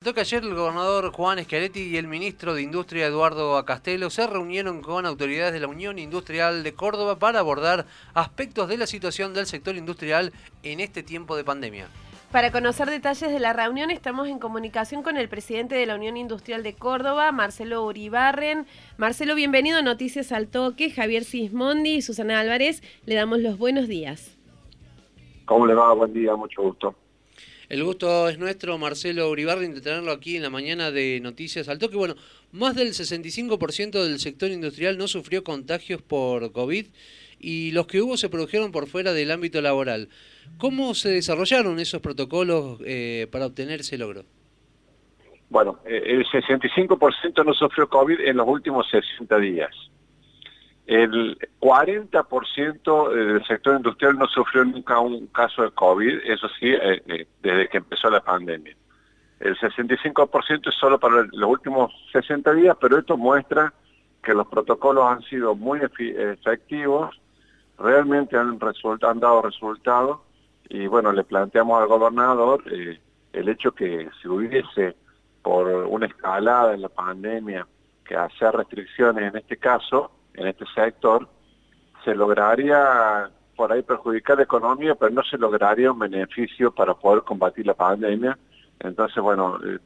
que ayer el gobernador Juan Schiaretti y el ministro de Industria Eduardo Acastelo se reunieron con autoridades de la Unión Industrial de Córdoba para abordar aspectos de la situación del sector industrial en este tiempo de pandemia. Para conocer detalles de la reunión estamos en comunicación con el presidente de la Unión Industrial de Córdoba, Marcelo Uribarren. Marcelo, bienvenido a Noticias al Toque. Javier Sismondi y Susana Álvarez, le damos los buenos días. ¿Cómo le va? Buen día, mucho gusto. El gusto es nuestro, Marcelo Uribarri, de tenerlo aquí en la mañana de Noticias al Toque. Bueno, más del 65% del sector industrial no sufrió contagios por COVID y los que hubo se produjeron por fuera del ámbito laboral. ¿Cómo se desarrollaron esos protocolos eh, para obtener ese logro? Bueno, eh, el 65% no sufrió COVID en los últimos 60 días. El 40% del sector industrial no sufrió nunca un caso de COVID, eso sí, eh, eh, desde que empezó la pandemia. El 65% es solo para los últimos 60 días, pero esto muestra que los protocolos han sido muy efectivos, realmente han, dado resultados, y bueno, le planteamos al gobernador eh, el hecho que si hubiese por una escalada en la pandemia que hacer restricciones en este caso, en este sector, se lograría por ahí perjudicar la economía, pero no se lograría un beneficio para poder combatir la pandemia. Entonces, bueno, eh,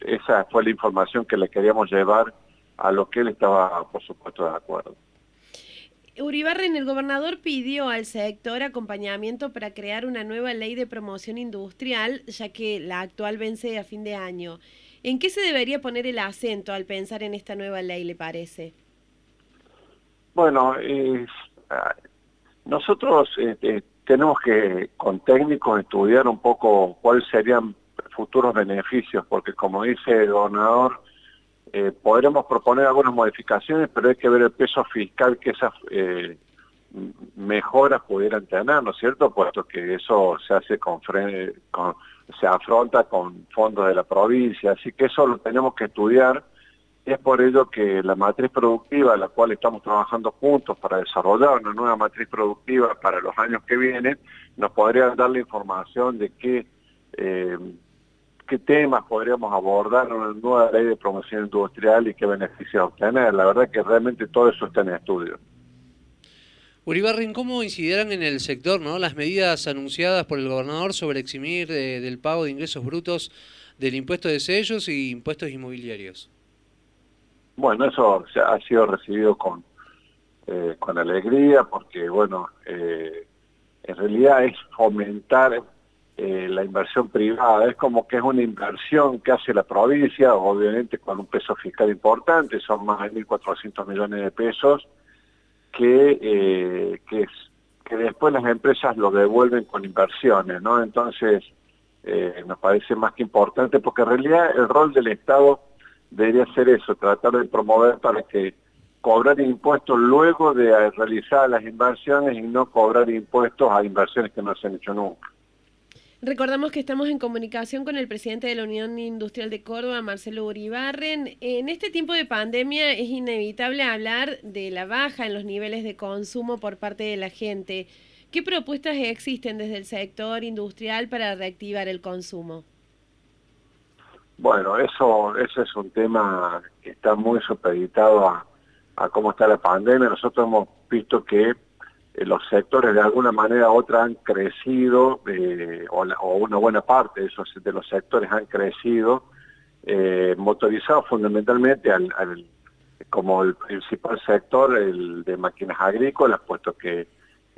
esa fue la información que le queríamos llevar a lo que él estaba, por supuesto, de acuerdo. Uribarren, el gobernador pidió al sector acompañamiento para crear una nueva ley de promoción industrial, ya que la actual vence a fin de año. ¿En qué se debería poner el acento al pensar en esta nueva ley, le parece? Bueno, ah, nosotros este, tenemos que con técnicos estudiar un poco cuáles serían futuros beneficios, porque como dice el gobernador, eh, podremos proponer algunas modificaciones, pero hay que ver el peso fiscal que esas eh, mejoras pudieran tener, ¿no es cierto? Puesto que eso se hace con, con se afronta con fondos de la provincia, así que eso lo tenemos que estudiar es por ello que la matriz productiva, la cual estamos trabajando juntos para desarrollar una nueva matriz productiva para los años que vienen, nos podría dar la información de qué, eh, qué temas podríamos abordar en una nueva ley de promoción industrial y qué beneficios obtener. La verdad que realmente todo eso está en estudio. Uribarrin, ¿cómo incidirán en el sector ¿no? las medidas anunciadas por el gobernador sobre eximir eh, del pago de ingresos brutos del impuesto de sellos y impuestos inmobiliarios? Bueno, eso ha sido recibido con, eh, con alegría porque, bueno, eh, en realidad es fomentar eh, la inversión privada, es como que es una inversión que hace la provincia, obviamente con un peso fiscal importante, son más de 1.400 millones de pesos, que, que, después las empresas lo devuelven con inversiones, ¿no? Entonces, nos parece más que importante porque en realidad el rol del Estado debería ser eso, tratar de promover para que cobrar impuestos luego de realizar las inversiones y no cobrar impuestos a inversiones que no se han hecho nunca. Recordamos que estamos en comunicación con el presidente de la Unión Industrial de Córdoba, Marcelo Uribarren. En este tiempo de pandemia es inevitable hablar de la baja en los niveles de consumo por parte de la gente. ¿Qué propuestas existen desde el sector industrial para reactivar el consumo? Bueno, eso, ese es un tema que está muy supeditado a, cómo está la pandemia. Nosotros hemos visto que eh, los sectores de alguna manera u otra han crecido, eh, o, una buena parte de, esos, de los sectores han crecido, eh, motorizados fundamentalmente al, como el principal sector, el de máquinas agrícolas, puesto que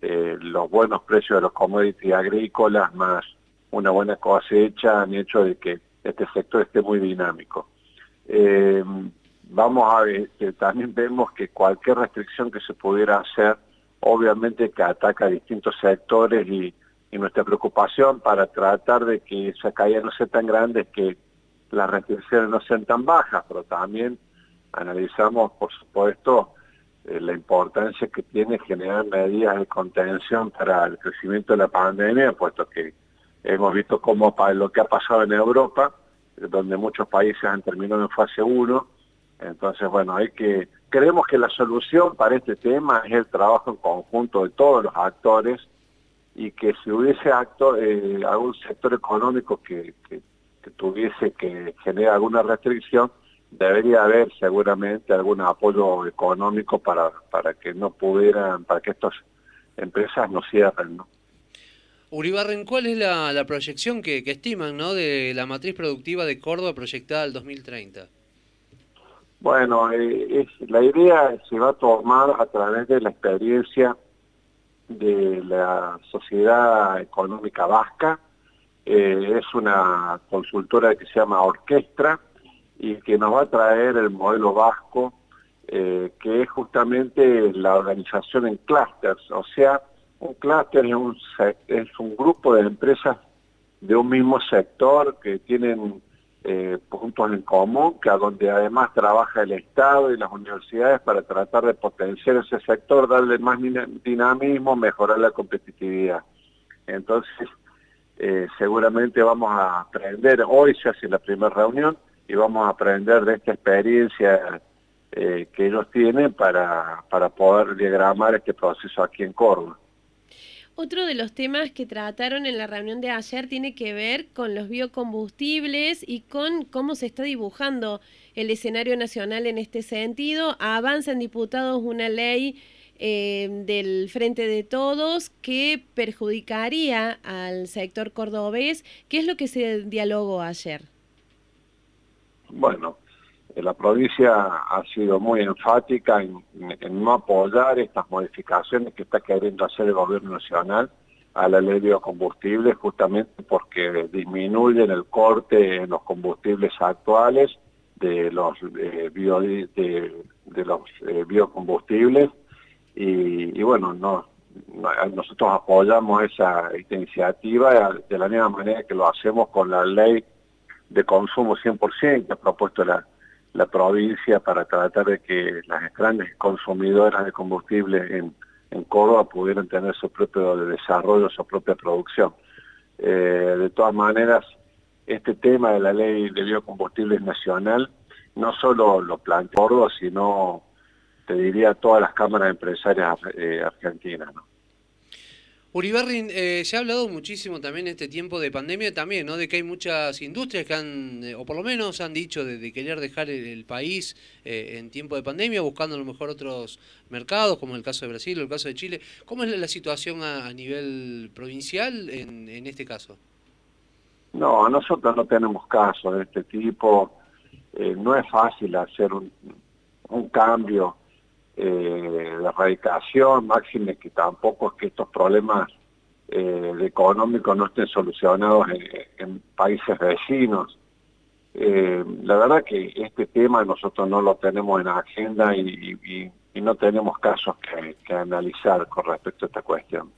los buenos precios de los commodities agrícolas más una buena cosecha han hecho de que este sector esté muy dinámico. Eh, vamos a ver, también vemos que cualquier restricción que se pudiera hacer, obviamente que ataca a distintos sectores y, nuestra preocupación para tratar de que esa caída no sea tan grande que las restricciones no sean tan bajas, pero también analizamos, por supuesto, eh, la importancia que tiene generar medidas de contención para el crecimiento de la pandemia, puesto que Hemos visto cómo lo que ha pasado en Europa, donde muchos países han terminado en fase 1. Entonces, bueno, hay que creemos que la solución para este tema es el trabajo en conjunto de todos los actores y que si hubiese acto, eh, algún sector económico que, tuviese que generar alguna restricción, debería haber seguramente algún apoyo económico para, para que no pudieran, para que estas empresas no cierren, ¿no? Uribarren, ¿cuál es la, proyección que, estiman ¿no? de la matriz productiva de Córdoba proyectada al 2030? Bueno, eh, la idea se va a tomar a través de la experiencia de la Sociedad Económica Vasca. Eh, es una consultora que se llama Orquestra y que nos va a traer el modelo vasco, eh, que es justamente la organización en clústeres, o sea, un clúster es un, grupo de empresas de un mismo sector que tienen eh, puntos en común, que a donde además trabaja el Estado y las universidades para tratar de potenciar ese sector, darle más dinamismo, mejorar la competitividad. Entonces, eh, seguramente vamos a aprender, hoy se hace la primera reunión, y vamos a aprender de esta experiencia eh, que ellos tienen para, para poder diagramar este proceso aquí en Córdoba. Otro de los temas que trataron en la reunión de ayer tiene que ver con los biocombustibles y con cómo se está dibujando el escenario nacional en este sentido. Avanzan diputados una ley eh, del Frente de Todos que perjudicaría al sector cordobés. ¿Qué es lo que se dialogó ayer? Bueno, la provincia ha sido muy enfática en, no apoyar estas modificaciones que está queriendo hacer el gobierno nacional a la ley de biocombustibles justamente porque disminuyen el corte en los combustibles actuales de los, eh, de, los eh, biocombustibles. Y, bueno, no, nosotros apoyamos esa esta iniciativa de la misma manera que lo hacemos con la ley de consumo 100% que ha propuesto la, la provincia para tratar de que las grandes consumidoras de combustible en, en Córdoba pudieran tener su propio desarrollo, su propia producción. Eh, de todas maneras, este tema de la ley de biocombustibles nacional no solo lo plantea Córdoba, sino, te diría, todas las cámaras empresarias eh, argentinas. Uribarrin, eh, se ha hablado muchísimo también en este tiempo de pandemia también, ¿no? De que hay muchas industrias que han, eh, o por lo menos han dicho de, querer dejar el, país eh, en tiempo de pandemia, buscando a lo mejor otros mercados, como el caso de Brasil o el caso de Chile. ¿Cómo es la, situación a, nivel provincial en, este caso? No, nosotros no tenemos casos de este tipo. no es fácil hacer un cambio eh, la erradicación, máxime que tampoco es que estos problemas eh, económicos no estén solucionados en, países vecinos. Eh, la verdad que este tema nosotros no lo tenemos en agenda y, no tenemos casos que analizar con respecto a esta cuestión.